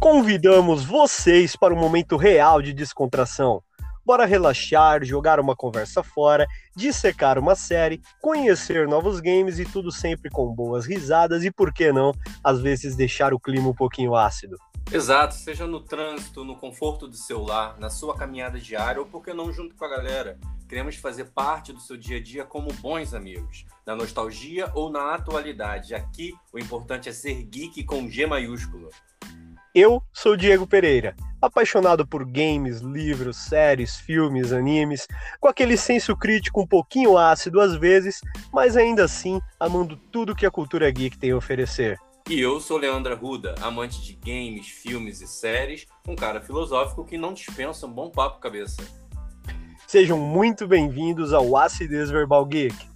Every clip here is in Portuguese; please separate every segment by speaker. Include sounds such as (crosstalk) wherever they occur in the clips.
Speaker 1: Convidamos vocês para um momento real de descontração. Bora relaxar, jogar uma conversa fora, dissecar uma série, conhecer novos games e tudo sempre com boas risadas e, por que não, às vezes deixar o clima um pouquinho ácido.
Speaker 2: Exato, seja no trânsito, no conforto do seu lar, na sua caminhada diária ou, por que não, junto com a galera. Queremos fazer parte do seu dia a dia como bons amigos, na nostalgia ou na atualidade. Aqui, o importante é ser geek com G maiúsculo.
Speaker 1: Eu sou Diego Pereira, apaixonado por games, livros, séries, filmes, animes, com aquele senso crítico um pouquinho ácido às vezes, mas ainda assim amando tudo que a cultura geek tem a oferecer.
Speaker 2: E eu sou Leandra Ruda, amante de games, filmes e séries, um cara filosófico que não dispensa um bom papo cabeça.
Speaker 1: Sejam muito bem-vindos ao Acidez Verbal Geek.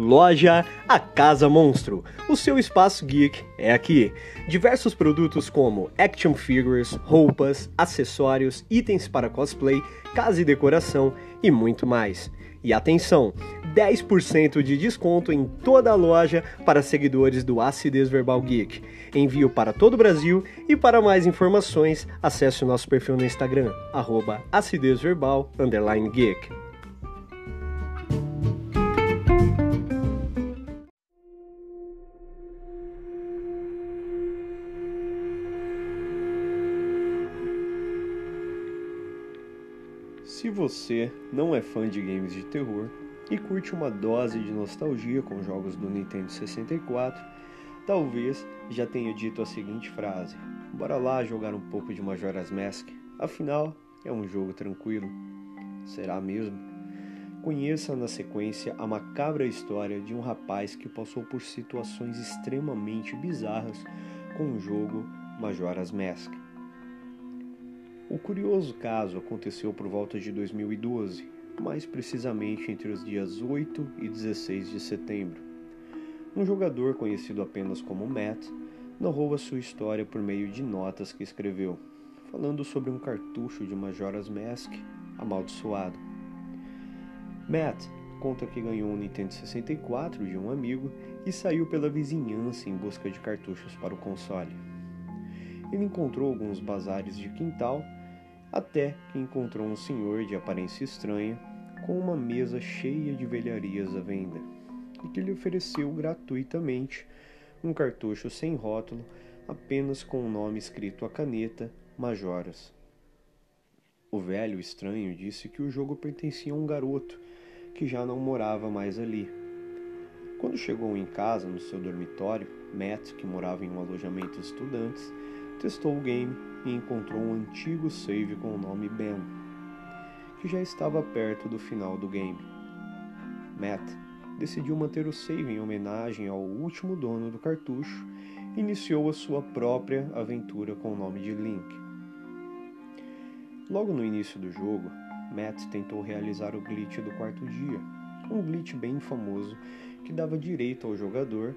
Speaker 1: Loja A Casa Monstro. O seu espaço geek é aqui. Diversos produtos como action figures, roupas, acessórios, itens para cosplay, casa e decoração e muito mais. E atenção, 10% de desconto em toda a loja para seguidores do Acidez Verbal Geek. Envio para todo o Brasil e para mais informações, acesse o nosso perfil no Instagram, arroba acidezverbal, Se você não é fã de games de terror e curte uma dose de nostalgia com jogos do Nintendo 64, talvez já tenha dito a seguinte frase: Bora lá jogar um pouco de Majora's Mask, afinal é um jogo tranquilo. Será mesmo? Conheça na sequência a macabra história de um rapaz que passou por situações extremamente bizarras com o jogo Majora's Mask. O curioso caso aconteceu por volta de 2012, mais precisamente entre os dias 8 e 16 de setembro. Um jogador conhecido apenas como Matt narrou a sua história por meio de notas que escreveu, falando sobre um cartucho de Majora's Mask amaldiçoado. Matt conta que ganhou um Nintendo 64 de um amigo e saiu pela vizinhança em busca de cartuchos para o console. Ele encontrou alguns bazares de quintal até que encontrou um senhor de aparência estranha com uma mesa cheia de velharias à venda e que lhe ofereceu gratuitamente um cartucho sem rótulo, apenas com o nome escrito a caneta Majoras. O velho estranho disse que o jogo pertencia a um garoto que já não morava mais ali. Quando chegou em casa, no seu dormitório, Matt, que morava em um alojamento de estudantes, testou o game e encontrou um antigo save com o nome Ben, que já estava perto do final do game. Matt decidiu manter o save em homenagem ao último dono do cartucho e iniciou a sua própria aventura com o nome de Link. Logo no início do jogo, Matt tentou realizar o glitch do quarto dia, um glitch bem famoso que dava direito ao jogador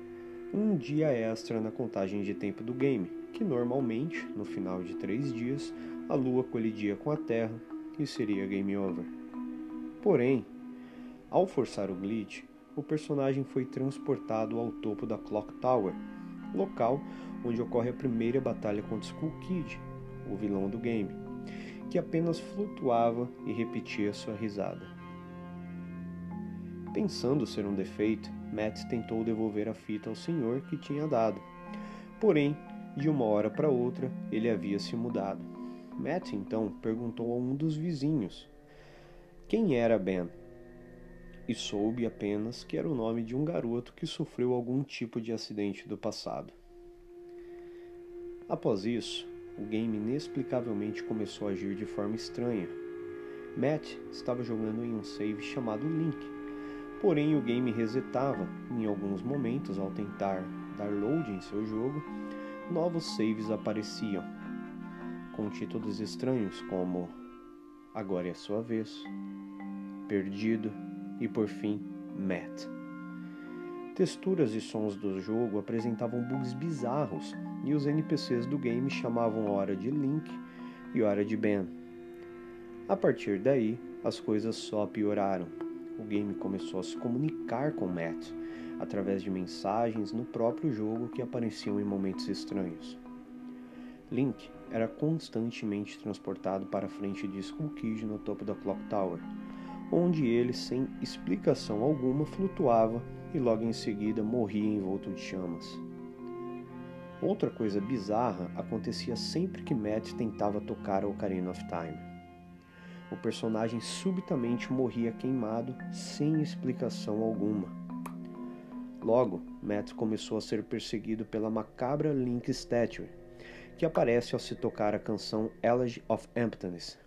Speaker 1: um dia extra na contagem de tempo do game, que normalmente, no final de três dias, a Lua colidia com a Terra e seria game over. Porém, ao forçar o glitch, o personagem foi transportado ao topo da Clock Tower, local onde ocorre a primeira batalha contra Skull Kid, o vilão do game, que apenas flutuava e repetia sua risada. Pensando ser um defeito, Matt tentou devolver a fita ao senhor que tinha dado. Porém, de uma hora para outra, ele havia se mudado. Matt então perguntou a um dos vizinhos quem era Ben e soube apenas que era o nome de um garoto que sofreu algum tipo de acidente do passado. Após isso, o game inexplicavelmente começou a agir de forma estranha. Matt estava jogando em um save chamado Link, porém o game resetava em alguns momentos ao tentar dar load em seu jogo novos saves apareciam, com títulos estranhos como Agora é a sua vez, Perdido e por fim Matt. Texturas e sons do jogo apresentavam bugs bizarros e os NPCs do game chamavam hora de Link e hora de Ben. A partir daí, as coisas só pioraram. O game começou a se comunicar com Matt através de mensagens no próprio jogo que apareciam em momentos estranhos. Link era constantemente transportado para a frente de Skull Kid no topo da Clock Tower, onde ele, sem explicação alguma, flutuava e logo em seguida morria envolto de chamas. Outra coisa bizarra acontecia sempre que Matt tentava tocar a Ocarina of Time o personagem subitamente morria queimado sem explicação alguma. Logo, Matt começou a ser perseguido pela macabra Link Statue, que aparece ao se tocar a canção Elegy of Emptiness.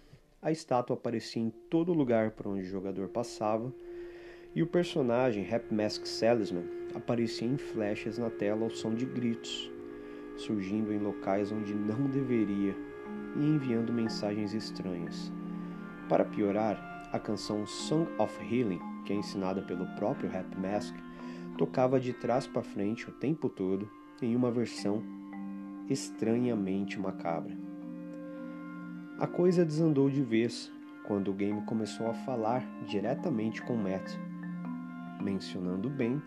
Speaker 1: A estátua aparecia em todo lugar por onde o jogador passava, e o personagem Rap Mask Salesman aparecia em flechas na tela ao som de gritos, surgindo em locais onde não deveria e enviando mensagens estranhas. Para piorar, a canção Song of Healing, que é ensinada pelo próprio Rap Mask, tocava de trás para frente o tempo todo em uma versão estranhamente macabra. A coisa desandou de vez quando o game começou a falar diretamente com Matt, mencionando Ben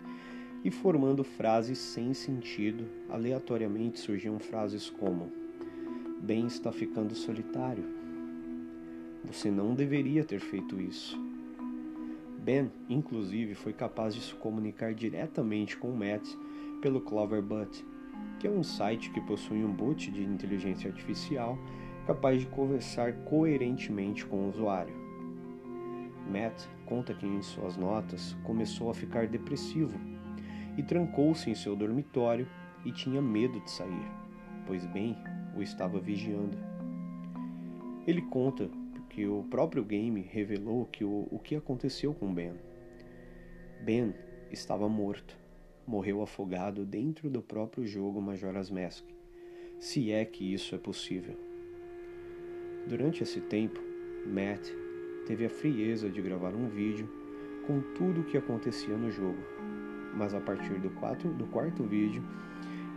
Speaker 1: e formando frases sem sentido. Aleatoriamente surgiam frases como: Ben está ficando solitário você não deveria ter feito isso. Ben, inclusive, foi capaz de se comunicar diretamente com Matt pelo Cloverbot, que é um site que possui um bot de inteligência artificial capaz de conversar coerentemente com o usuário. Matt conta que em suas notas começou a ficar depressivo e trancou-se em seu dormitório e tinha medo de sair, pois Ben o estava vigiando. Ele conta que o próprio game revelou que o, o que aconteceu com Ben. Ben estava morto, morreu afogado dentro do próprio jogo Majora's Mask, se é que isso é possível. Durante esse tempo, Matt teve a frieza de gravar um vídeo com tudo o que acontecia no jogo, mas a partir do, quatro, do quarto vídeo,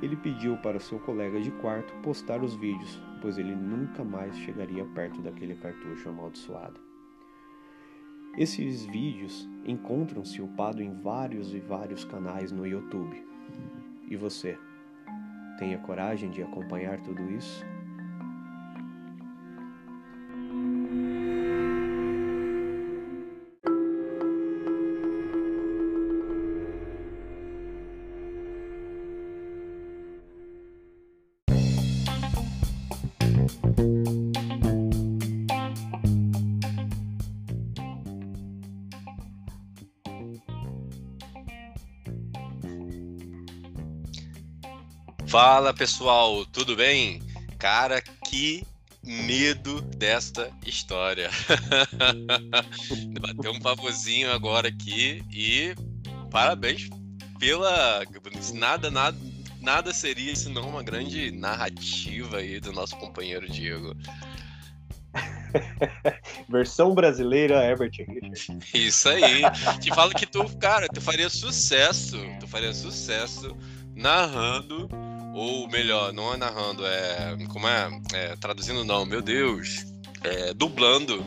Speaker 1: ele pediu para seu colega de quarto postar os vídeos, pois ele nunca mais chegaria perto daquele cartucho amaldiçoado. Esses vídeos encontram-se upado em vários e vários canais no YouTube. E você? Tem a coragem de acompanhar tudo isso?
Speaker 2: Fala pessoal, tudo bem? Cara, que medo desta história. (laughs) Bateu um pavorzinho agora aqui e parabéns pela. Nada, nada, nada seria senão uma grande narrativa aí do nosso companheiro Diego. (laughs)
Speaker 1: Versão brasileira Herbert Richard.
Speaker 2: Isso aí. Te falo que tu, cara, tu faria sucesso. Tu faria sucesso narrando ou melhor, não é narrando, é. Como é? é traduzindo não, meu Deus. É, dublando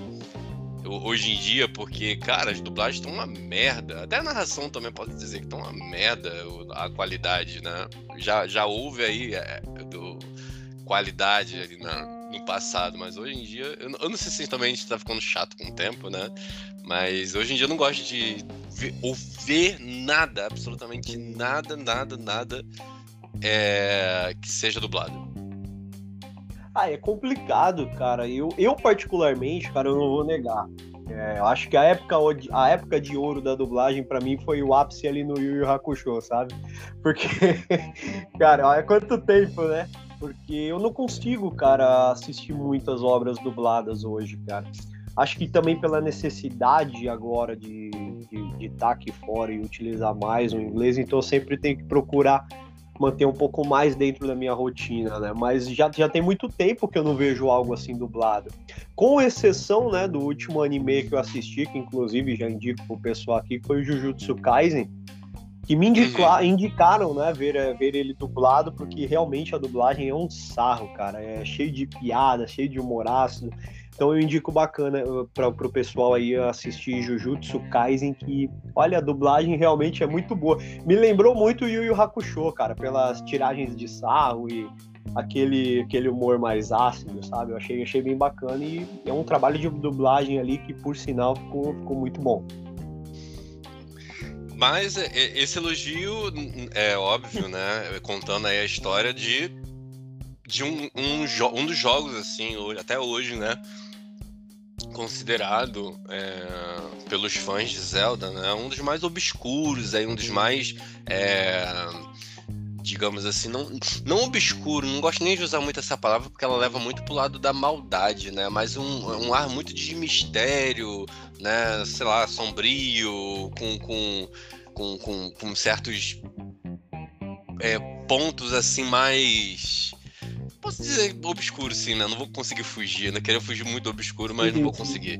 Speaker 2: hoje em dia, porque, cara, as dublagens estão uma merda. Até a narração também pode dizer que estão uma merda, a qualidade, né? Já, já houve aí é, do, qualidade ali na, no passado, mas hoje em dia, eu, eu não sei se também a gente tá ficando chato com o tempo, né? Mas hoje em dia eu não gosto de ver, ouvir nada, absolutamente nada, nada, nada é, que seja dublado?
Speaker 1: Ah, é complicado, cara. Eu, eu particularmente, cara, eu não vou negar. É, eu acho que a época, a época de ouro da dublagem para mim foi o ápice ali no Yu Yu Hakusho, sabe? Porque, (laughs) cara, olha quanto tempo, né? Porque eu não consigo, cara, assistir muitas obras dubladas hoje, cara. Acho que também pela necessidade agora de estar de, de tá aqui fora e utilizar mais o inglês, então eu sempre tenho que procurar manter um pouco mais dentro da minha rotina, né? Mas já, já tem muito tempo que eu não vejo algo assim dublado. Com exceção, né, do último anime que eu assisti, que inclusive já indico pro pessoal aqui, foi o Jujutsu Kaisen,
Speaker 3: que me indica, uhum. indicaram, né, ver, ver ele dublado, porque realmente a dublagem é um sarro, cara. É cheio de piada, cheio de humor ácido. Então eu indico bacana uh, para o pessoal aí assistir Jujutsu Kaisen, que, olha, a dublagem realmente é muito boa. Me lembrou muito o Yu Yu Hakusho, cara, pelas tiragens de sarro e aquele, aquele humor mais ácido, sabe? Eu achei, achei bem bacana e é um trabalho de dublagem ali que, por sinal, ficou, ficou muito bom.
Speaker 2: Mas é, é, esse elogio é óbvio, né? (laughs) Contando aí a história de, de um, um, um dos jogos, assim, até hoje, né? Considerado é, pelos fãs de Zelda, né, um dos mais obscuros, aí, um dos mais, é, digamos assim, não, não obscuro, não gosto nem de usar muito essa palavra porque ela leva muito pro lado da maldade, né, mas um, um ar muito de mistério, né, sei lá, sombrio, com, com, com, com, com certos é, pontos assim mais posso dizer obscuro, sim, né? Não vou conseguir fugir, né? Queria fugir muito obscuro, mas não vou conseguir.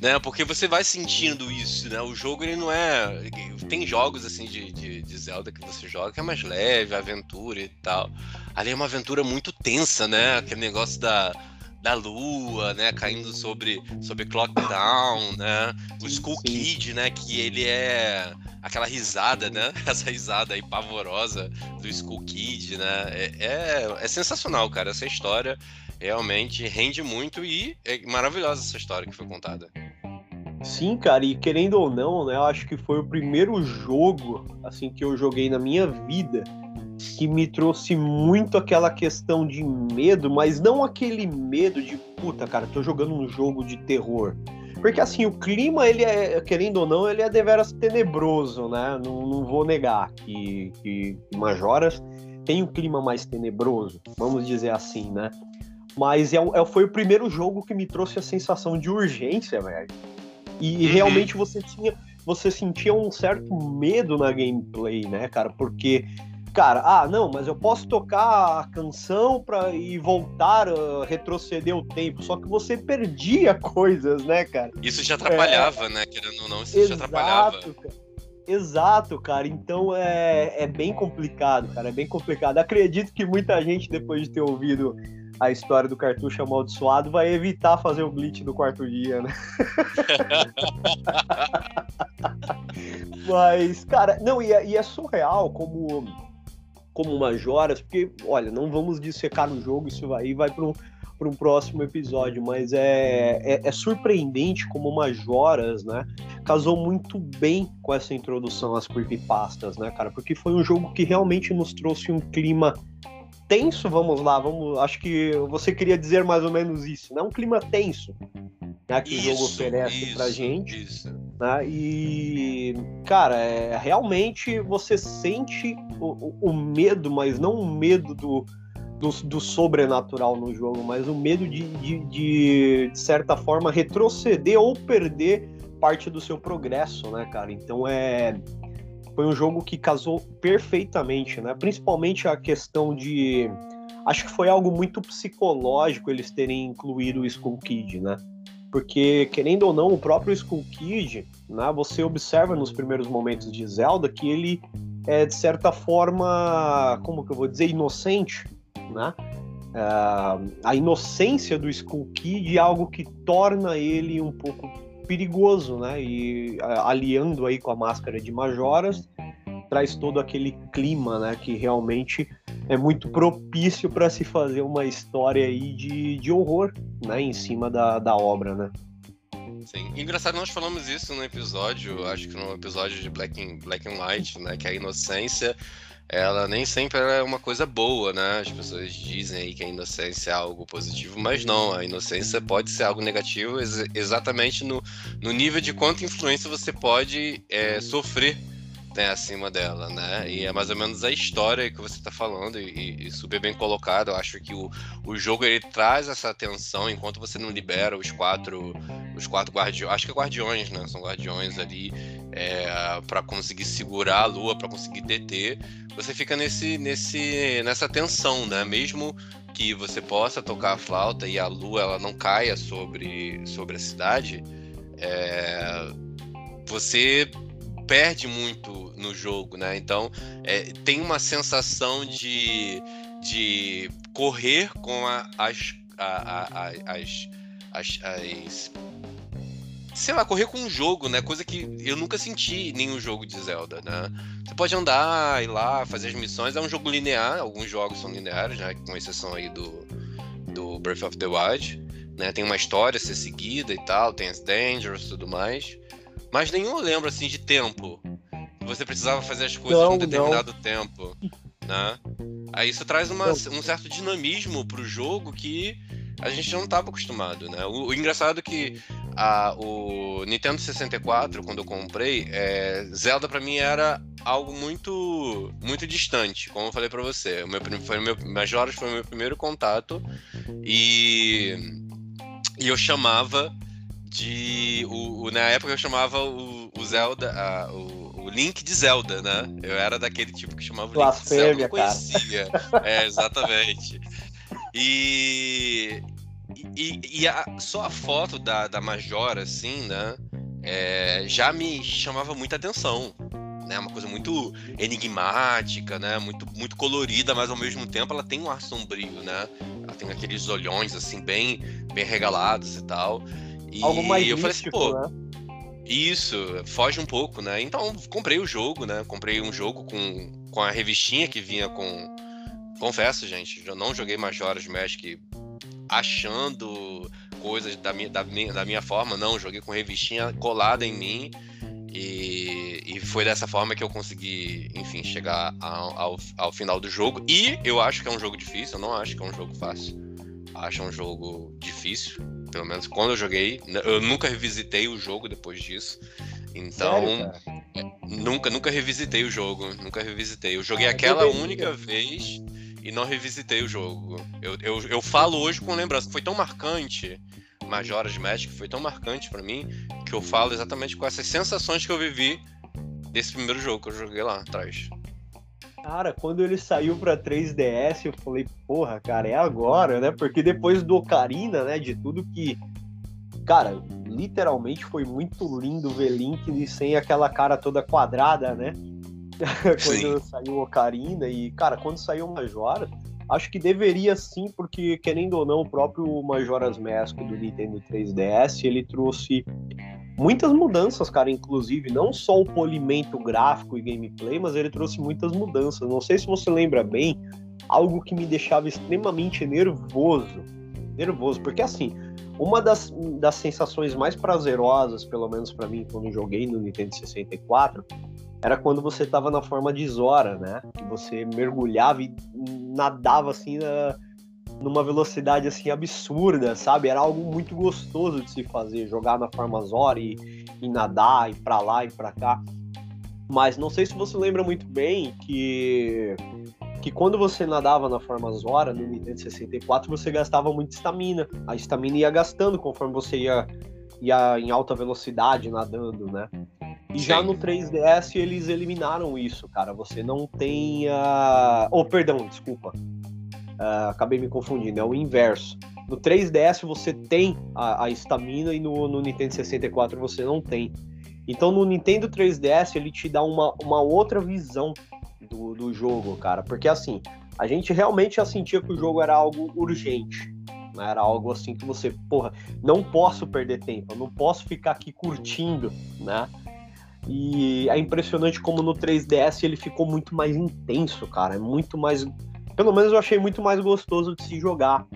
Speaker 2: Né? Porque você vai sentindo isso, né? O jogo, ele não é... Tem jogos, assim, de, de, de Zelda que você joga que é mais leve, aventura e tal. Ali é uma aventura muito tensa, né? Aquele negócio da da lua, né, caindo sobre sobre Clock Down, né? O Skull Sim. Kid, né, que ele é aquela risada, né? (laughs) Essa risada aí pavorosa do Skull Kid, né? É, é, é sensacional, cara. Essa história realmente rende muito e é maravilhosa essa história que foi contada.
Speaker 3: Sim, cara, e querendo ou não, né, eu acho que foi o primeiro jogo assim que eu joguei na minha vida que me trouxe muito aquela questão de medo, mas não aquele medo de puta, cara, tô jogando um jogo de terror. Porque assim, o clima, ele é, querendo ou não, ele é deveras tenebroso, né? Não, não vou negar que, que Majoras tem um clima mais tenebroso, vamos dizer assim, né? Mas é, é, foi o primeiro jogo que me trouxe a sensação de urgência, velho. E, uhum. realmente você tinha. Você sentia um certo medo na gameplay, né, cara? Porque cara, ah, não, mas eu posso tocar a canção para e voltar, uh, retroceder o tempo, só que você perdia (laughs) coisas, né, cara?
Speaker 2: Isso já atrapalhava, é... né? Querendo ou não, isso Exato, já atrapalhava.
Speaker 3: Cara. Exato, cara. Então é, é bem complicado, cara. É bem complicado. Acredito que muita gente, depois de ter ouvido a história do cartucho amaldiçoado, vai evitar fazer o glitch do quarto dia, né? (laughs) (laughs) Mas, cara, não, e é, e é surreal como como Majoras, porque, olha, não vamos dissecar no jogo, isso vai, vai para um, um próximo episódio, mas é, é, é, surpreendente como Majoras, né, casou muito bem com essa introdução às creepypastas, né, cara, porque foi um jogo que realmente nos trouxe um clima tenso, vamos lá, vamos, acho que você queria dizer mais ou menos isso, né, um clima tenso, né, que isso, o jogo oferece isso, pra gente. Isso. Né, e, cara, é, realmente você sente o, o, medo, mas não o medo do, do, do, sobrenatural no jogo, mas o medo de, de, de, de certa forma, retroceder ou perder parte do seu progresso, né, cara? Então é. Foi um jogo que casou perfeitamente, né? Principalmente a questão de. Acho que foi algo muito psicológico eles terem incluído o Skull Kid, né? Porque, querendo ou não, o próprio Skull Kid, né, você observa nos primeiros momentos de Zelda que ele é, de certa forma, como que eu vou dizer, inocente, né? Uh, a inocência do Skull Kid é algo que torna ele um pouco perigoso, né? E uh, aliando aí com a máscara de Majoras, traz todo aquele clima, né? Que realmente é muito propício para se fazer uma história aí de, de horror, né, em cima da, da obra, né?
Speaker 2: Sim. Engraçado, nós falamos isso no episódio, acho que no episódio de Black and, Black and White, né, que a inocência ela nem sempre é uma coisa boa, né? As pessoas dizem aí que a inocência é algo positivo, mas não, a inocência pode ser algo negativo ex exatamente no, no nível de quanta influência você pode é, sofrer tem acima dela, né? E é mais ou menos a história que você está falando e, e, super bem colocado. Eu acho que o, o jogo ele traz essa tensão enquanto você não libera os quatro os quatro guardiões, acho que é guardiões, né? São guardiões ali é, para conseguir segurar a lua, para conseguir deter. Você fica nesse nesse nessa tensão, né? Mesmo que você possa tocar a flauta e a lua ela não caia sobre sobre a cidade, é, você perde muito no jogo, né? Então é, tem uma sensação de, de correr com a, as, a, a, as, as, as sei lá, correr com um jogo, né? Coisa que eu nunca senti em nenhum jogo de Zelda, né? Você pode andar, ir lá, fazer as missões. É um jogo linear, alguns jogos são lineares, né? Com exceção aí do, do Breath of the Wild. Né? Tem uma história a ser seguida e tal, tem as Dangers e tudo mais. Mas nenhum lembro, assim, de tempo. Você precisava fazer as coisas
Speaker 3: Não,
Speaker 2: num determinado tempo, né? Aí isso traz uma, um certo dinamismo pro jogo que a gente não estava acostumado, né? O, o engraçado é que a, o Nintendo 64, quando eu comprei, é, Zelda para mim era algo muito muito distante, como eu falei para você. O meu, foi meu, Majora's foi o meu primeiro contato e, e eu chamava de. O, o, na época eu chamava o, o Zelda. A, o, o, Link de Zelda, né? Eu era daquele tipo que chamava o Link de Zelda. Eu conhecia. é, exatamente. E, e, e a, só a foto da, da Majora, assim, né? É, já me chamava muita atenção. Né? Uma coisa muito enigmática, né? Muito, muito colorida, mas ao mesmo tempo ela tem um ar sombrio, né? Ela tem aqueles olhões, assim, bem, bem regalados e tal. E
Speaker 3: Algo mais
Speaker 2: eu
Speaker 3: místico,
Speaker 2: falei assim, pô,
Speaker 3: né?
Speaker 2: isso, foge um pouco, né? Então, comprei o jogo, né? Comprei um jogo com, com a revistinha que vinha com. Confesso, gente, eu não joguei Majora's Mask achando coisas da minha, da minha, da minha forma, não. Joguei com revistinha colada em mim. E, e foi dessa forma que eu consegui, enfim, chegar ao, ao, ao final do jogo. E eu acho que é um jogo difícil, eu não acho que é um jogo fácil. Acho um jogo difícil pelo menos quando eu joguei. Eu nunca revisitei o jogo depois disso. Então,
Speaker 3: Sério,
Speaker 2: nunca, nunca revisitei o jogo. Nunca revisitei. Eu joguei
Speaker 3: Ah,
Speaker 2: aquela única vez e não revisitei o jogo. Eu, eu, eu falo hoje com lembrança. Foi tão marcante. Majora's Mask foi tão marcante pra mim que eu falo exatamente com essas sensações que eu vivi desse primeiro jogo que eu joguei lá atrás.
Speaker 3: Cara, quando ele saiu pra 3DS, eu falei, porra, cara, é agora, né? Porque depois do Ocarina, né, de tudo que. Cara, literalmente foi muito lindo ver Link sem aquela cara toda quadrada, né? (laughs) quando saiu o Ocarina e, cara, quando saiu o Majora, acho que deveria sim, porque, querendo ou não, o próprio Majora's Mask do Nintendo 3DS, ele trouxe muitas mudanças, cara, inclusive, não só o polimento gráfico e gameplay, mas ele trouxe muitas mudanças. Não sei se você lembra bem, algo que me deixava extremamente nervoso. Nervoso, porque assim, uma das, das sensações mais prazerosas, pelo menos para mim, quando joguei no Nintendo 64, era quando você tava na forma de Zora, né? Que você mergulhava e nadava assim na, numa velocidade assim absurda, sabe? Era algo muito gostoso de se fazer, jogar na forma Zora e, e nadar e para lá e para cá. Mas não sei se você lembra muito bem que que quando você nadava na forma Zora no Nintendo 64, você gastava muita estamina. A estamina ia gastando conforme você ia, ia em alta velocidade nadando, né? E
Speaker 2: Sim.
Speaker 3: já no 3DS eles eliminaram isso, cara. Você não tem a. Oh, perdão, desculpa. Ah, acabei me confundindo, é o inverso. No 3DS você tem a estamina e no, no Nintendo 64 você não tem. Então no Nintendo 3DS ele te dá uma, uma outra visão do, do jogo, cara. Porque assim, a gente realmente já sentia que o jogo era algo urgente. né? Era algo assim que você, porra, não posso perder tempo, não posso ficar aqui curtindo, né? E é impressionante como no 3DS ele ficou muito mais intenso, cara. É muito mais. Pelo menos eu achei muito mais gostoso de se jogar.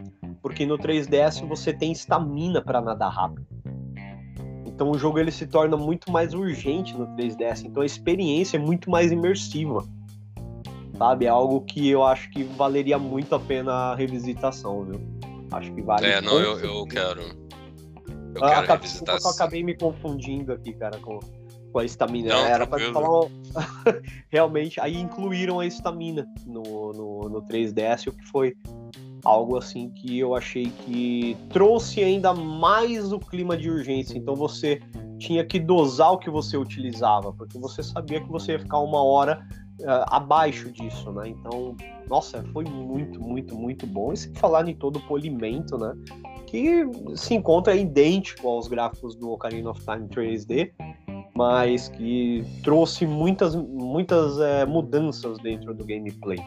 Speaker 3: Porque no 3DS você tem estamina para nadar rápido. Então o jogo ele se torna muito mais urgente no 3DS. Então a experiência é muito mais imersiva. Sabe? É algo que eu acho que valeria muito a pena a revisitação, viu? Acho que vale.
Speaker 2: É, não, eu, eu quero. Eu
Speaker 3: Ah,
Speaker 2: quero
Speaker 3: acabei-
Speaker 2: revisitar.
Speaker 3: desculpa eu acabei me confundindo aqui, cara, com, com a estamina.
Speaker 2: Não,
Speaker 3: Era pra te
Speaker 2: tranquilo.
Speaker 3: falar. (laughs) Realmente, aí incluíram a estamina no, no, no 3DS, o que foi algo assim que eu achei que trouxe ainda mais o clima de urgência. Então você tinha que dosar o que você utilizava, porque você sabia que você ia ficar uma hora ah, abaixo disso, né? Então, nossa, foi muito, muito, muito bom. E sem falar em todo o polimento, né? Que se encontra idêntico aos gráficos do Ocarina of Time 3D. Mas que trouxe muitas, muitas é, mudanças dentro do gameplay.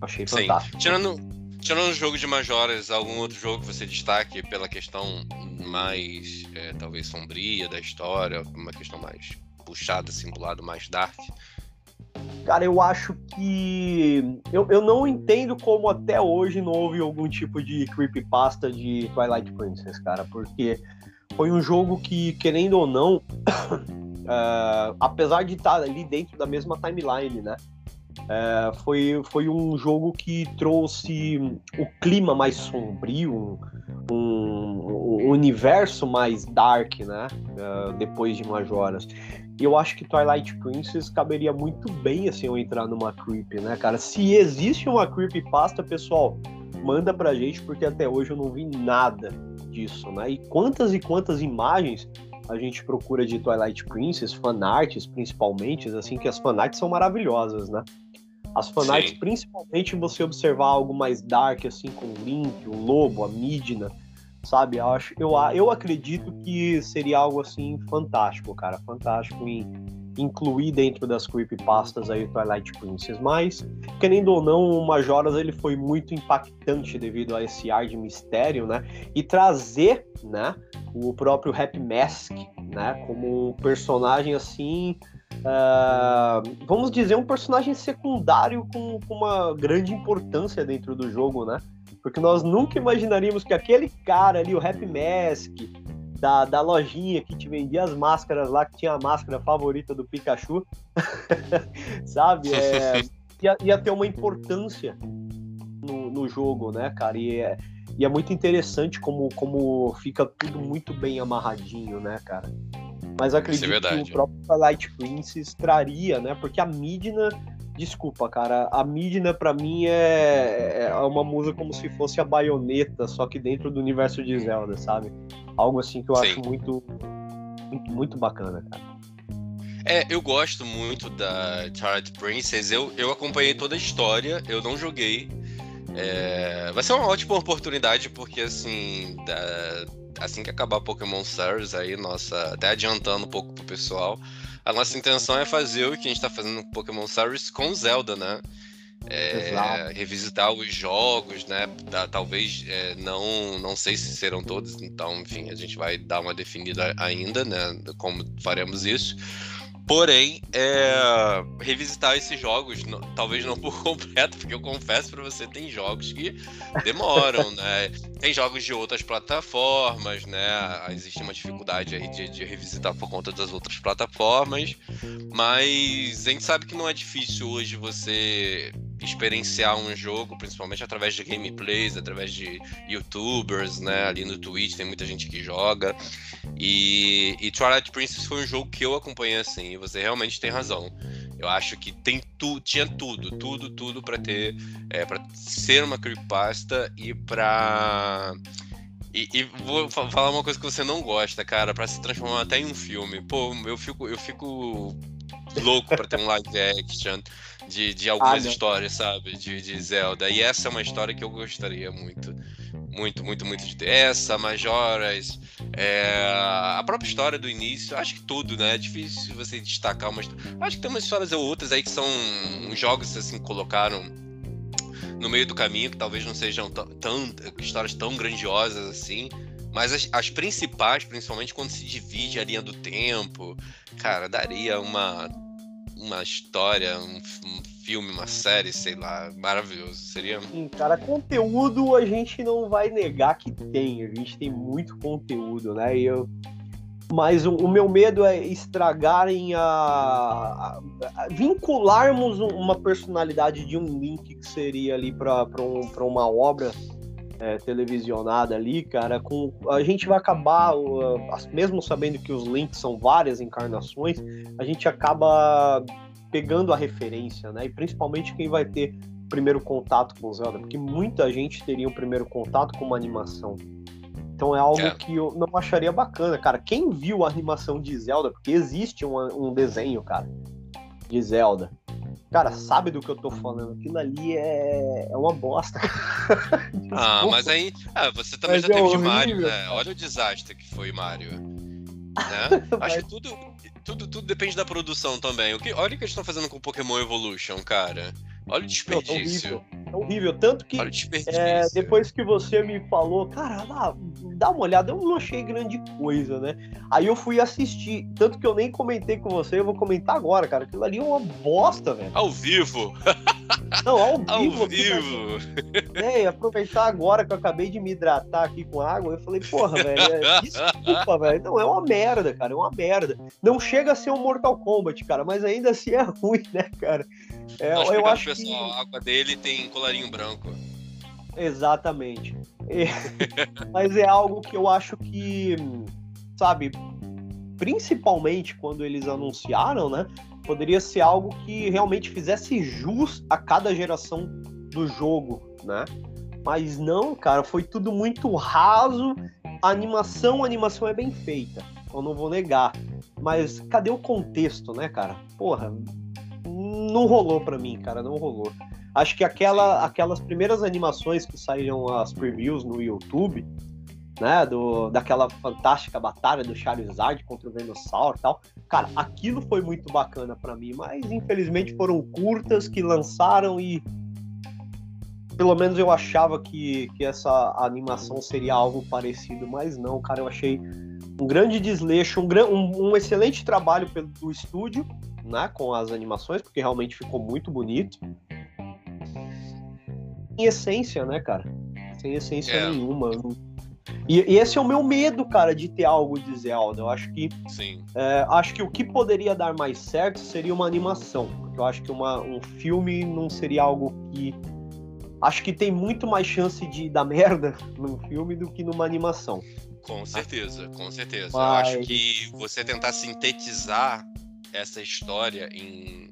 Speaker 3: Achei
Speaker 2: Sim.
Speaker 3: fantástico.
Speaker 2: Tirando, tirando o jogo de Majoras, algum outro jogo que você destaque pela questão mais, é, talvez, sombria da história, uma questão mais puxada, assim, lado mais dark?
Speaker 3: Cara, eu acho que. Eu, eu não entendo como até hoje não houve algum tipo de creepypasta de Twilight Princess, cara, porque foi um jogo que, querendo ou não, uh, (coughs) apesar de estar ali dentro da mesma timeline, né? Uh, foi, foi um jogo que trouxe o clima mais sombrio, um, um, um universo mais dark, né? Uh, depois de Majoras. E eu acho que Twilight Princess caberia muito bem assim eu entrar numa creep, né, cara? Se existe uma creepypasta, pessoal, manda pra gente, porque até hoje eu não vi nada disso, né? E quantas e quantas imagens a gente procura de Twilight Princess, fanarts principalmente, assim, que as fanarts são maravilhosas, né? As fanarts,
Speaker 2: Sim.
Speaker 3: principalmente você observar algo mais dark, assim, com o Link, o Lobo, a Midna, sabe? Eu, acho, eu, eu acredito que seria algo, assim, fantástico, cara. Fantástico em incluir dentro das creepypastas aí o Twilight Princess. Mas, querendo ou não, o Majoras ele foi muito impactante devido a esse ar de mistério, né? E trazer, né, o próprio Happy Mask, né, como um personagem assim, uh, vamos dizer, um personagem secundário com, com uma grande importância dentro do jogo, né? Porque nós nunca imaginaríamos que aquele cara ali, o Happy Mask, da, da lojinha que te vendia as máscaras lá, que tinha a máscara favorita do Pikachu, (laughs) sabe? É, (laughs) ia, ia, ter uma importância no, no, jogo, né, cara? E é, e é muito interessante como, como fica tudo muito bem amarradinho, né, cara? Mas acredito
Speaker 2: é
Speaker 3: que o próprio Twilight Princess traria, né? Porque a Midna, desculpa, cara, a Midna pra mim é, é uma música como se fosse a baioneta, só que dentro do universo de Zelda, sabe? Algo assim que eu
Speaker 2: Sim.
Speaker 3: acho muito, muito, muito bacana, cara.
Speaker 2: É, eu gosto muito da Twilight Princess. Eu, eu acompanhei toda a história, eu não joguei. É, vai ser uma ótima oportunidade, porque assim, da- assim que acabar Pokémon Stars aí, nossa, até adiantando um pouco pro pessoal, a nossa intenção é fazer o que a gente tá fazendo com Pokémon Stars com Zelda, né? É, revisitar os jogos, né? Da- talvez é, não, não sei se serão todos, então, enfim, a gente vai dar uma definida ainda, né? Como faremos isso. Porém, é, revisitar esses jogos, não- talvez não por (laughs) completo, porque eu confesso pra você, tem jogos que demoram, né? Tem jogos de outras plataformas, né? Existe uma dificuldade aí de, de revisitar por conta das outras plataformas, mas a gente sabe que não é difícil hoje você experienciar um jogo, principalmente através de gameplays, através de youtubers, né? Ali no Twitch tem muita gente que joga. E, e Twilight Princess foi um jogo que eu acompanhei assim, e você realmente tem razão. Eu acho que tem tu, tinha tudo, tudo, tudo pra ter, é, para ser uma creepypasta e pra e, e vou fa- falar uma coisa que você não gosta, cara, pra se transformar até em um filme. Pô, eu fico, eu fico louco pra ter um live action de, de algumas histórias, sabe? De, de Zelda. E essa é uma história que eu gostaria muito. Muito, muito, muito de ter. Essa, Majoras, é, a própria história do início, acho que tudo, né? É difícil você destacar uma histó- Acho que tem umas histórias ou outras aí que são jogos assim que colocaram no meio do caminho, que talvez não sejam tão- histórias tão grandiosas assim. Mas as, as principais, principalmente quando se divide a linha do tempo, cara, daria uma, uma história, um, um filme, uma série, sei lá, maravilhoso. Seria.
Speaker 3: Sim, cara, conteúdo a gente não vai negar que tem. A gente tem muito conteúdo, né? E eu... Mas o, o meu medo é estragarem a, a- a- vincularmos um- uma personalidade de um link que seria ali para um, uma obra é, televisionada ali, cara. Com a gente vai acabar, uh, mesmo sabendo que os links são várias encarnações, a gente acaba pegando a referência, né? E principalmente quem vai ter primeiro contato com o Zelda, porque muita gente teria um primeiro contato com uma animação. Então é algo
Speaker 2: É.
Speaker 3: que eu não acharia bacana, cara. Quem viu a animação de Zelda, porque existe um, um desenho, cara, de Zelda. Cara, sabe do que eu tô falando? Aquilo ali é, é uma bosta. (laughs)
Speaker 2: Ah, mas aí. Ah, você também
Speaker 3: Mas
Speaker 2: já
Speaker 3: é
Speaker 2: teve de
Speaker 3: horrível,
Speaker 2: Mario, né? Olha o desastre que foi Mario. Né? (laughs) Acho que tudo, tudo, tudo depende da produção também. O que, olha o que eles estão fazendo com Pokémon Evolution, cara. Olha o desperdício.
Speaker 3: É horrível. Tanto que é, depois que você me falou, cara, dá, dá uma olhada, eu não achei grande coisa, né? Aí eu fui assistir. Tanto que eu nem comentei com você, eu vou comentar agora, cara. Aquilo ali é uma bosta, velho.
Speaker 2: Ao vivo. (laughs)
Speaker 3: Não, ao vivo. Ao vivo. É, aproveitar agora que eu acabei de me hidratar aqui com água, eu falei, porra, velho, é, desculpa, (laughs) velho. Não, é uma merda, cara, é uma merda. Não chega a ser um Mortal Kombat, cara, mas ainda assim é (laughs) ruim, né, cara?
Speaker 2: É, eu acho pessoal, que... a água dele tem colarinho branco.
Speaker 3: Exatamente. É... (laughs) mas é algo que eu acho que, sabe, principalmente quando eles anunciaram, né? Poderia ser algo que realmente fizesse jus a cada geração do jogo, né? Mas não, cara, foi tudo muito raso. A animação, a animação é bem feita, eu não vou negar. Mas cadê o contexto, né, cara? Porra, não rolou para mim, cara, não rolou. Acho que aquela, aquelas primeiras animações que saíram as previews no YouTube, né, do, daquela fantástica batalha do Charizard contra o Venusaur e tal, cara, aquilo foi muito bacana para mim, mas infelizmente foram curtas que lançaram e pelo menos eu achava que, que essa animação seria algo parecido, mas não, cara, eu achei um grande desleixo, um, um, um excelente trabalho pelo, do estúdio, né, com as animações, porque realmente ficou muito bonito. Em essência, né, cara? Sem essência é. nenhuma. E, e, esse é o meu medo, cara, de ter algo de Zelda. Eu acho que.
Speaker 2: Sim.
Speaker 3: É, acho que o que poderia dar mais certo seria uma animação. Porque eu acho que uma, um filme não seria algo que. Acho que tem muito mais chance de dar (laughs) merda num filme do que numa animação.
Speaker 2: Com certeza, com certeza. Mas... Eu acho que você tentar sintetizar essa história em,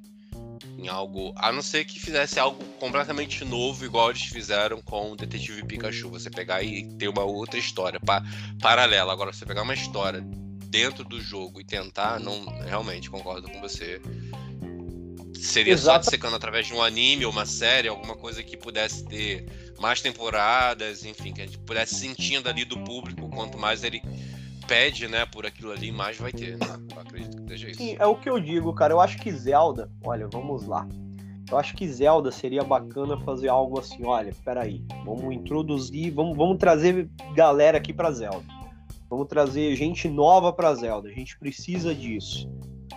Speaker 2: em algo. A não ser que fizesse algo completamente novo, igual eles fizeram com o Detetive Pikachu. Você pegar e ter uma outra história pa, paralela. Agora, você pegar uma história dentro do jogo e tentar, não realmente concordo com você. Seria Exato. só dissecando através de um anime ou uma série, alguma coisa que pudesse ter mais temporadas, enfim, que a gente pudesse sentindo ali do público, quanto mais ele pede, né, por aquilo ali, mais vai ter, né? Eu acredito que seja isso.
Speaker 3: Sim, é o que eu digo, cara. Eu acho que Zelda, olha, vamos lá. Eu acho que Zelda seria bacana fazer algo assim, olha, peraí, vamos introduzir, vamos, vamos trazer galera aqui para Zelda. Vamos trazer gente nova para Zelda. A gente precisa disso.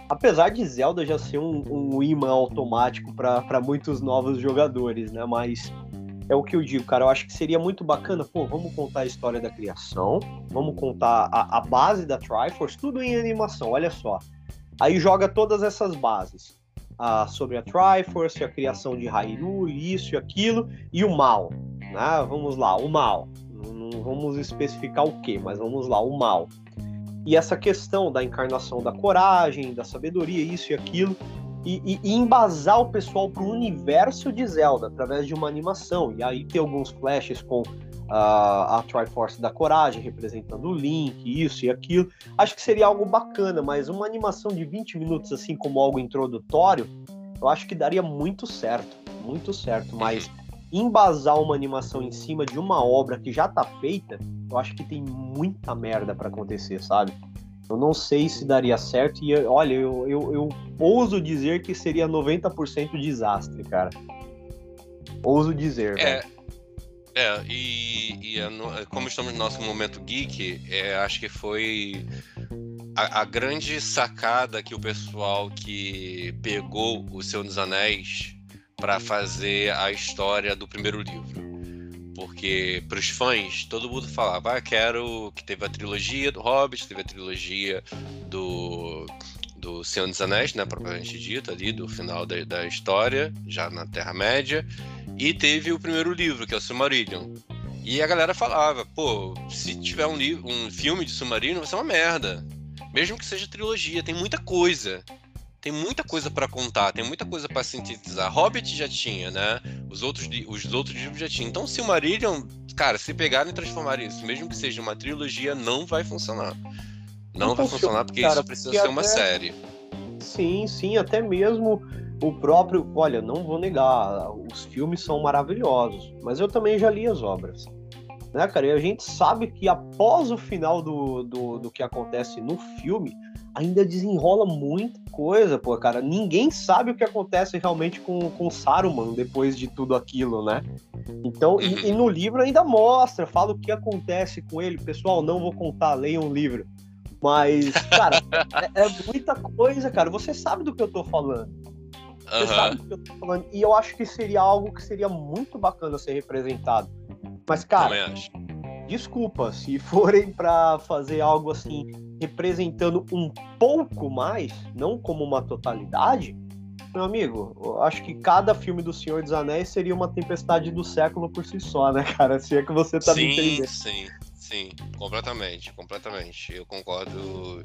Speaker 3: Apesar de Zelda já ser um, um imã automático para muitos novos jogadores, né? Mas é o que eu digo, cara. Eu acho que seria muito bacana, pô, vamos contar a história da criação, vamos contar a, a base da Triforce, tudo em animação, olha só. Aí joga todas essas bases. Ah, sobre a Triforce, a criação de Hyrule, isso e aquilo, e o mal. Né? Vamos lá, o mal. Não vamos especificar o que, mas vamos lá, o mal. E essa questão da encarnação da coragem, da sabedoria, isso e aquilo e, e, embasar o pessoal para o universo de Zelda através de uma animação. E aí tem alguns flashes com uh, a Triforce da Coragem representando o Link, isso e aquilo. Acho que seria algo bacana, mas uma animação de 20 minutos, assim como algo introdutório, eu acho que daria muito certo. Muito certo, mas embasar uma animação em cima de uma obra que já está feita, eu acho que tem muita merda para acontecer, sabe? Eu não sei se daria certo e olha, eu, eu, eu ouso dizer que seria 90% desastre, cara. Ouso dizer.
Speaker 2: É, é e, e como estamos no nosso momento geek, é, acho que foi a, a, grande sacada que o pessoal que pegou o Senhor dos Anéis para fazer a história do primeiro livro. Porque para os fãs, todo mundo falava, ah, quero que teve a trilogia do Hobbit, teve a trilogia do, do Senhor dos Anéis, né, propriamente dito, ali, do final da, da história, já na Terra-média, e teve o primeiro livro, que é o Silmarillion. E a galera falava, pô, se tiver um, livro, um filme de Silmarillion, vai ser uma merda. Mesmo que seja trilogia, tem muita coisa tem muita coisa para contar, tem muita coisa para sintetizar. Hobbit já tinha, né? Os outros, os outros livros já tinham. Então, Silmarillion, cara, se pegarem e transformarem isso, mesmo que seja uma trilogia, não vai funcionar. Não, não vai funcionar porque cara, isso precisa porque ser uma série.
Speaker 3: Sim, sim, até mesmo o próprio. Olha, não vou negar, os filmes são maravilhosos, mas eu também já li as obras. né, cara? E a gente sabe que após o final do, do, do que acontece no filme, ainda desenrola muita coisa, pô, cara. Ninguém sabe o que acontece realmente com, com Saruman depois de tudo aquilo, né? Então, e, e, no livro ainda mostra, fala o que acontece com ele. Pessoal, não vou contar, leiam o livro. Mas, cara, (laughs) é, é, muita coisa, cara. Você sabe do que eu tô falando. Você uhum. sabe do que eu tô falando. E eu acho que seria algo que seria muito bacana ser representado. Mas, cara, desculpa, se forem para fazer algo assim, representando um pouco mais, não como uma totalidade, meu amigo, eu acho que cada filme do Senhor dos Anéis seria uma tempestade do século por si só, né, cara? Se é que você tá
Speaker 2: sim,
Speaker 3: me entendendo.
Speaker 2: Sim, sim, completamente, completamente. Eu concordo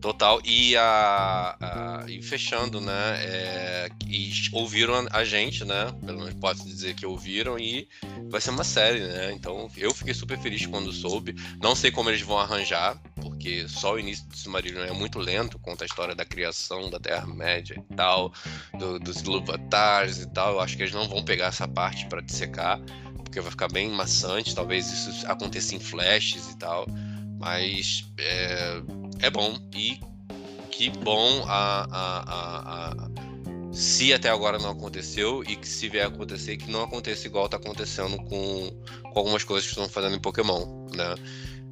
Speaker 2: total. E, a, a e fechando, né? É, e ouviram a gente, né? Pelo menos posso dizer que ouviram e vai ser uma série, né? Então eu fiquei super feliz quando soube. Não sei como eles vão arranjar, porque só o início do Silmarillion é muito lento, conta a história da criação da Terra-média e tal, do, dos Ilúvatars e tal. Eu acho que eles não vão pegar essa parte para dissecar, porque vai ficar bem maçante. Talvez isso aconteça em flashes e tal. Mas é, é bom e que bom a, a, a, a, se até agora não aconteceu e que se vier a acontecer que não aconteça igual está acontecendo com, com algumas coisas que estão fazendo em Pokémon, né?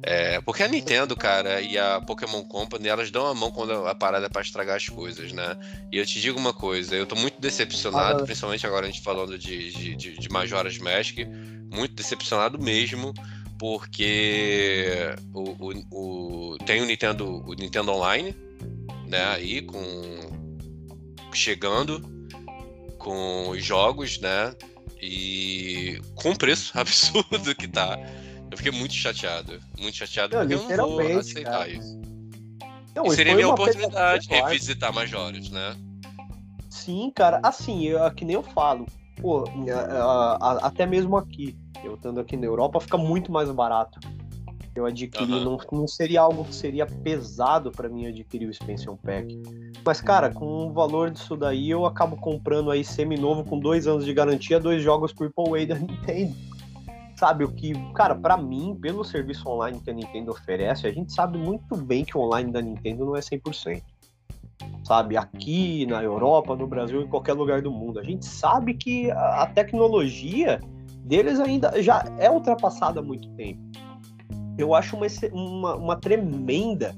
Speaker 2: É, porque a Nintendo, cara, e a Pokémon Company, elas dão a mão quando a parada é pra estragar as coisas, né? E eu te digo uma coisa, eu tô muito decepcionado, ah, principalmente agora a gente falando de, de, de, de Majora's Mask, muito decepcionado mesmo, porque o, o, o, tem o Nintendo, o Nintendo Online, né, aí com chegando com os jogos, né, e com o preço (laughs) absurdo que tá. Eu fiquei muito chateado, muito chateado não, porque eu não vou aceitar cara. isso. Não, e seria minha oportunidade de revisitar Majoras, né?
Speaker 3: Sim, cara, assim, eu, que nem eu falo, pô, até mesmo aqui, eu estando aqui na Europa, fica muito mais barato. Eu adquiri, uhum. não, não seria algo que seria pesado para mim adquirir o Expansion Pack. Mas, cara, com o valor disso daí, eu acabo comprando aí semi-novo com dois anos de garantia, dois jogos AAA da (laughs) Nintendo. Sabe, o que, cara, para mim, pelo serviço online que a Nintendo oferece, a gente sabe muito bem que o online da Nintendo não é 100% sabe? Aqui na Europa, no Brasil, em qualquer lugar do mundo. A gente sabe que a tecnologia deles ainda já é ultrapassada há muito tempo. Eu acho uma, uma, uma tremenda,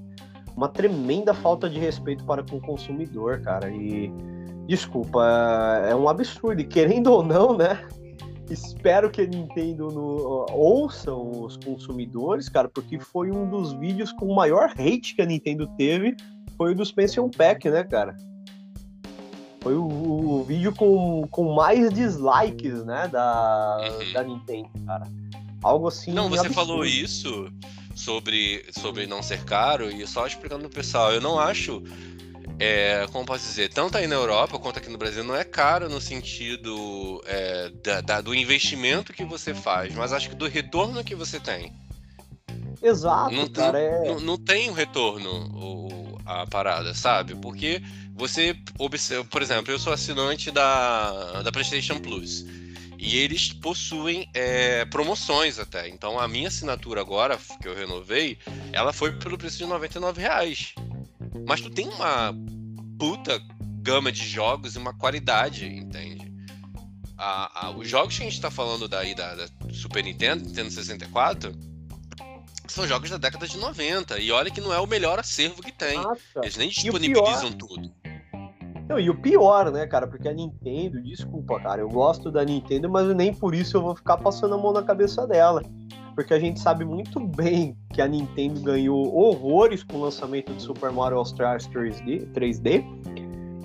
Speaker 3: uma tremenda falta de respeito para com o consumidor, cara. E desculpa, é um absurdo. E querendo ou não, né? Espero que a Nintendo no, ouçam os consumidores, cara, porque foi um dos vídeos com o maior hate que a Nintendo teve, foi o do Expansion Pack, né, cara? Foi o, o, vídeo com, com mais dislikes, né, da, uhum. da Nintendo, cara. Algo assim.
Speaker 2: Não, você absurdo. falou isso sobre, sobre não ser caro, e só explicando pro pessoal, eu não acho. É, como posso dizer, tanto aí na Europa quanto aqui no Brasil, não é caro no sentido é, da, da, do investimento que você faz, mas acho que do retorno que você tem.
Speaker 3: Exato,
Speaker 2: não,
Speaker 3: cara.
Speaker 2: Não, é... não, não tem um retorno o, a parada, sabe? Porque você observa, por exemplo, eu sou assinante da, da PlayStation Plus. E eles possuem é, promoções até. Então a minha assinatura agora, que eu renovei, ela foi pelo preço de 99 reais. Mas tu tem uma puta gama de jogos e uma qualidade, entende? A, a, os jogos que a gente tá falando daí da, da Super Nintendo, Nintendo 64, são jogos da década de 90. E olha que não é o melhor acervo que tem. Nossa. Eles nem disponibilizam tudo.
Speaker 3: Não, e o pior, né, cara, porque a Nintendo, desculpa, cara, eu gosto da Nintendo, mas nem por isso eu vou ficar passando a mão na cabeça dela. Porque a gente sabe muito bem que a Nintendo ganhou horrores com o lançamento de Super Mario All-Stars 3D, 3D.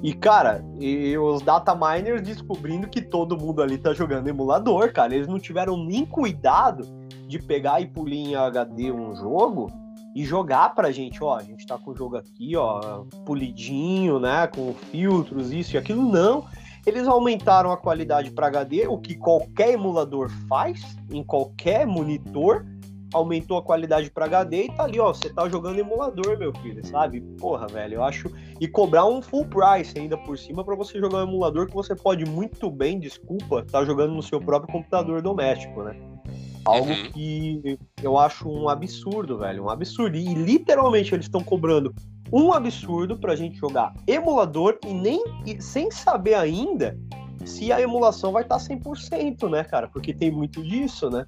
Speaker 3: E, cara, e os data miners descobrindo que todo mundo ali tá jogando emulador, cara. Eles não tiveram nem cuidado de pegar e pulir em HD um jogo e jogar pra gente, ó, a gente tá com o jogo aqui, ó, polidinho, né, com filtros, isso e aquilo, não. Eles aumentaram a qualidade para HD, o que qualquer emulador faz, em qualquer monitor, aumentou a qualidade para HD e tá ali, ó, você tá jogando emulador, meu filho, sabe? Porra, velho, eu acho e cobrar um full price ainda por cima para você jogar um emulador que você pode muito bem, desculpa, tá jogando no seu próprio computador doméstico, né? Algo
Speaker 2: Uhum.
Speaker 3: que eu acho um absurdo, velho. Um absurdo. E literalmente eles estão cobrando um absurdo pra gente jogar emulador e nem e sem saber ainda se a emulação vai estar 100%, né, cara? Porque tem muito disso, né?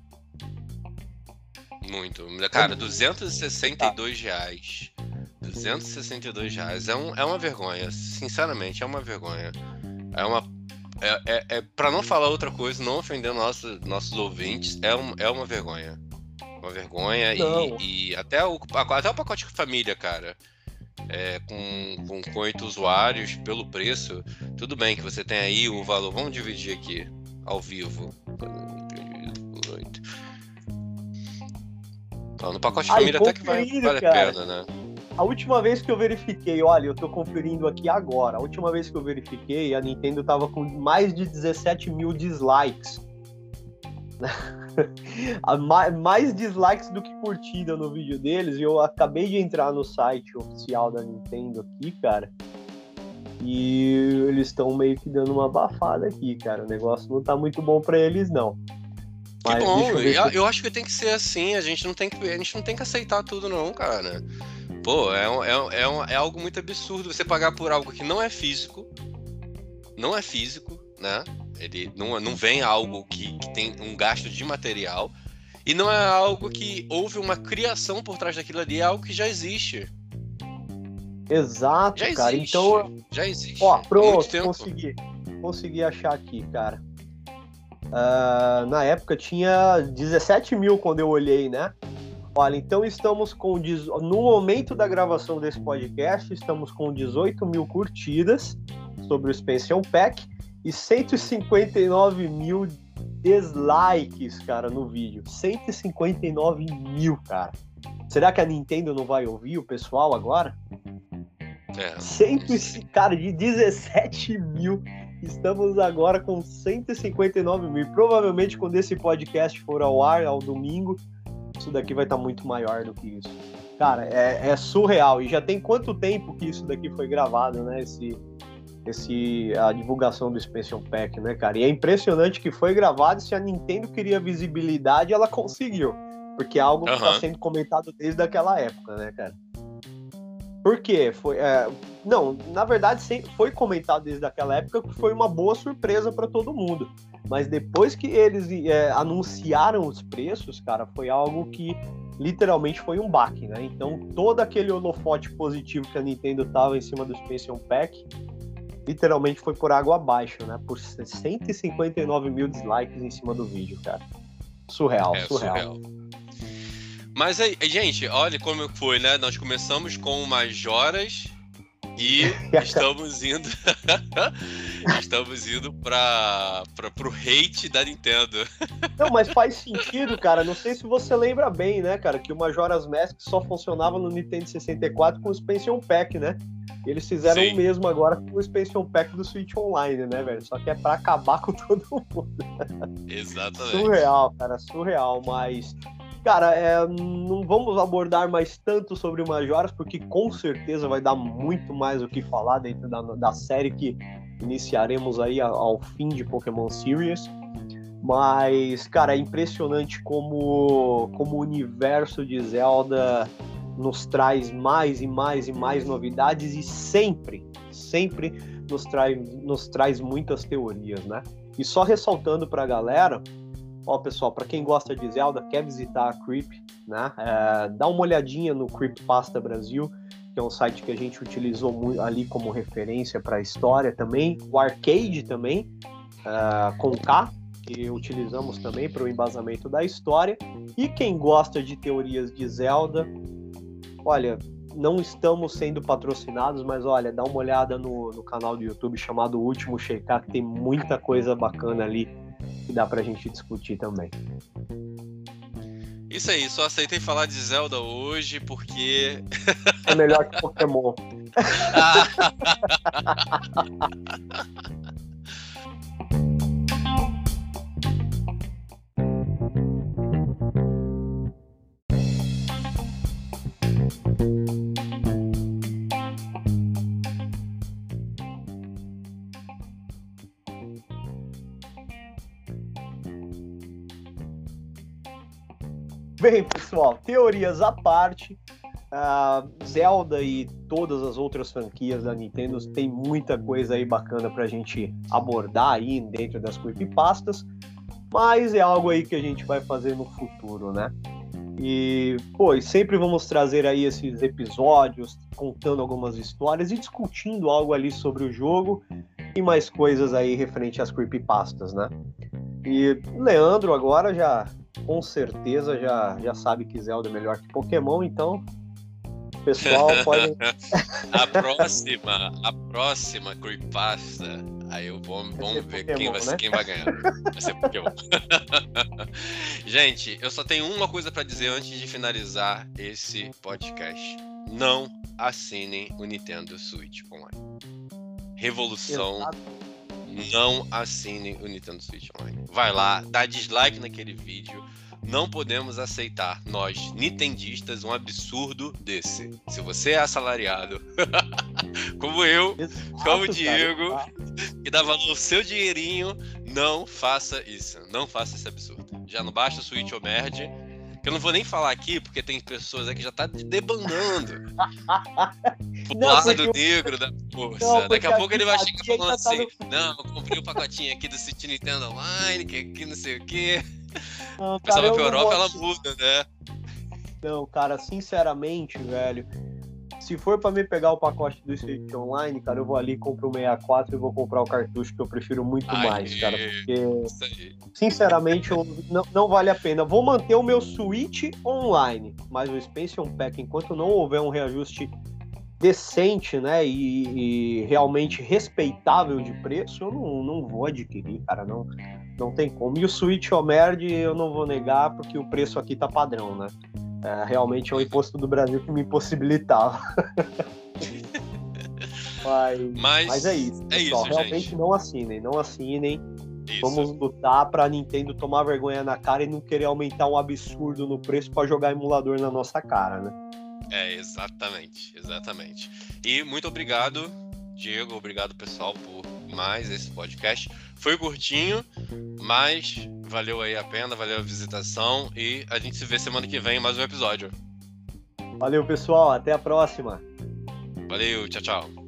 Speaker 2: Muito. Cara, 262 reais. 262 reais. É, um, é uma vergonha. Sinceramente, é uma vergonha. É uma. É, é, é, pra não falar outra coisa, não ofender nosso, nossos ouvintes, é, um, é uma vergonha. Uma vergonha. E, e até, o, até o pacote família, cara. É, com, com, oito usuários, pelo preço, tudo bem que você tem aí o valor. Vamos dividir aqui, ao vivo. Então, no pacote
Speaker 3: Aí,
Speaker 2: família até que vai, vale a pena, né?
Speaker 3: A última vez que eu verifiquei, olha, eu tô conferindo aqui agora. A última vez que eu verifiquei, a Nintendo tava com mais de 17 mil dislikes. (laughs) Mais dislikes do que curtida no vídeo deles. E eu acabei de entrar no site oficial da Nintendo aqui, cara. E eles estão meio que dando uma abafada aqui, cara. O negócio não tá muito bom pra eles, não.
Speaker 2: Que
Speaker 3: Mas
Speaker 2: bom,
Speaker 3: deixa eu
Speaker 2: eu, eu acho que tem que ser assim, a gente não tem que, a gente não tem que aceitar tudo não, cara. Pô, é, um- é, um- é, um- é algo muito absurdo você pagar por algo que não é físico, não é físico, né? Ele não, não vem algo que, que tem um gasto de material, e não é algo que houve uma criação por trás daquilo ali, é algo que já existe.
Speaker 3: Exato,
Speaker 2: Já existe.
Speaker 3: cara. Então,
Speaker 2: já existe.
Speaker 3: Ó, pronto, consegui. Consegui achar aqui, cara. Ah, na época tinha 17 mil quando eu olhei, né? Olha, então estamos com. No momento da gravação desse podcast, estamos com 18 mil curtidas sobre o Expansion Pack e 159 mil dislikes, cara, no vídeo. 159 mil, cara. Será que a Nintendo não vai ouvir o pessoal agora?
Speaker 2: É,
Speaker 3: 100,
Speaker 2: não sei.
Speaker 3: cara, de 17 mil. Estamos agora com 159 mil. Provavelmente, quando esse podcast for ao ar, ao domingo, isso daqui vai estar muito maior do que isso. Cara, é, é surreal. E já tem quanto tempo que isso daqui foi gravado, né? Esse, esse, a divulgação do Expansion Pack, né, cara? E é impressionante que foi gravado. Se a Nintendo queria visibilidade, ela conseguiu. Porque é algo que está sendo comentado desde aquela época, né, cara? Por quê? Foi, é, não, na verdade foi comentado desde aquela época que foi uma boa surpresa para todo mundo. Mas depois que eles é, anunciaram os preços, cara, foi algo que literalmente foi um baque, né? Então todo aquele holofote positivo que a Nintendo tava em cima do Expansion Pack, literalmente foi por água abaixo, né? Por 159 mil dislikes em cima do vídeo, cara. Surreal,
Speaker 2: É,
Speaker 3: surreal.
Speaker 2: surreal. Mas aí, gente, olha como foi, né? Nós começamos com Majoras e (laughs) estamos indo. (laughs) estamos indo para pro hate da Nintendo.
Speaker 3: Não, mas faz sentido, cara. Não sei se você lembra bem, né, cara, que o Majora's Mask só funcionava no Nintendo 64 com o Expansion Pack, né? E eles fizeram
Speaker 2: Sim.
Speaker 3: o mesmo agora com o Expansion Pack do Switch Online, né, velho? Só que é pra acabar (laughs) com todo mundo.
Speaker 2: Exatamente.
Speaker 3: Surreal, cara, surreal. Mas, cara, é, não vamos abordar mais tanto sobre o Majoras, porque com certeza vai dar muito mais o que falar dentro da, da série que iniciaremos aí ao, ao fim de Pokémon Series. Mas, cara, é impressionante como, como o universo de Zelda nos traz mais e mais e mais novidades e sempre, sempre nos traz, nos traz muitas teorias, né? E só ressaltando pra galera, ó, pessoal, pra quem gosta de Zelda, quer visitar a Creep, né? É, dá uma olhadinha no Creepypasta Brasil, que é um site que a gente utilizou ali como referência para a história também. O Arcade também, é, com K, que utilizamos também para o embasamento da história. E quem gosta de teorias de Zelda, olha, não estamos sendo patrocinados, mas olha, dá uma olhada no, no canal do YouTube chamado Último Checar, que tem muita coisa bacana ali que dá pra gente discutir também.
Speaker 2: Isso aí, só aceitei falar de Zelda hoje porque.
Speaker 3: É melhor que Pokémon. (laughs) Ah. (laughs) Bem, pessoal, teorias à parte, uh, Zelda e todas as outras franquias da Nintendo tem muita coisa aí bacana pra gente abordar aí dentro das creepypastas, mas é algo aí que a gente vai fazer no futuro, né? E, pô, sempre vamos trazer aí esses episódios contando algumas histórias e discutindo algo ali sobre o jogo e mais coisas aí referente às creepypastas, né? E Leandro agora já, com certeza, já, já sabe que Zelda é melhor que Pokémon, então pessoal (laughs) pode.
Speaker 2: a próxima, a próxima creepypasta Aí eu vou, vamos ver Pokémon, quem, vai, né? quem vai ganhar. Vai ser Pokémon. (laughs) Gente, eu só tenho uma coisa para dizer antes de finalizar esse podcast. Não assinem o Nintendo Switch Online. Revolução. Exato. Não assinem o Nintendo Switch Online. Vai lá, dá dislike naquele vídeo não podemos aceitar, nós, nintendistas, um absurdo desse. Se você é assalariado, (laughs) como eu, Exato, como o Diego, cara. que dá valor ao seu dinheirinho, não faça isso. Não faça esse absurdo. Já não basta o Switch ou Merd, que eu não vou nem falar aqui, porque tem pessoas aqui que já tá debandando. (laughs) Não, lado negro da força. Não, Daqui a pouco ele vai chegar falando tá assim: no... Não, eu comprei o um pacotinho aqui do Switch Nintendo Online, que aqui não sei o quê. Não, cara, Pensava que a Europa ela muda, né?
Speaker 3: Não, cara, sinceramente, velho. Se for para me pegar o pacote do Switch Online, cara, eu vou ali, compro o 64 e vou comprar o cartucho que eu prefiro muito mais, cara. Porque, sinceramente, eu, não, não vale a pena. Vou manter o meu Switch Online, mas o Expansion Pack, enquanto não houver um reajuste decente, né, e, e, realmente respeitável de preço, eu não, não vou adquirir, cara, não, não tem como. E o Switch Omerd eu não vou negar, porque o preço aqui tá padrão, né? É, realmente é o imposto do Brasil que me impossibilitava. (laughs) mas, mas, mas, é isso, é pessoal. Isso, realmente gente. não assinem, não assinem. Isso. Vamos lutar pra Nintendo tomar vergonha na cara e não querer aumentar um absurdo no preço para jogar emulador na nossa cara, né?
Speaker 2: É, exatamente, exatamente. E muito obrigado, Diego, obrigado pessoal por mais esse podcast. Foi curtinho, mas valeu aí a pena, valeu a visitação e a gente se vê semana que vem em mais um episódio.
Speaker 3: Valeu, pessoal, até a próxima.
Speaker 2: Valeu, tchau, tchau.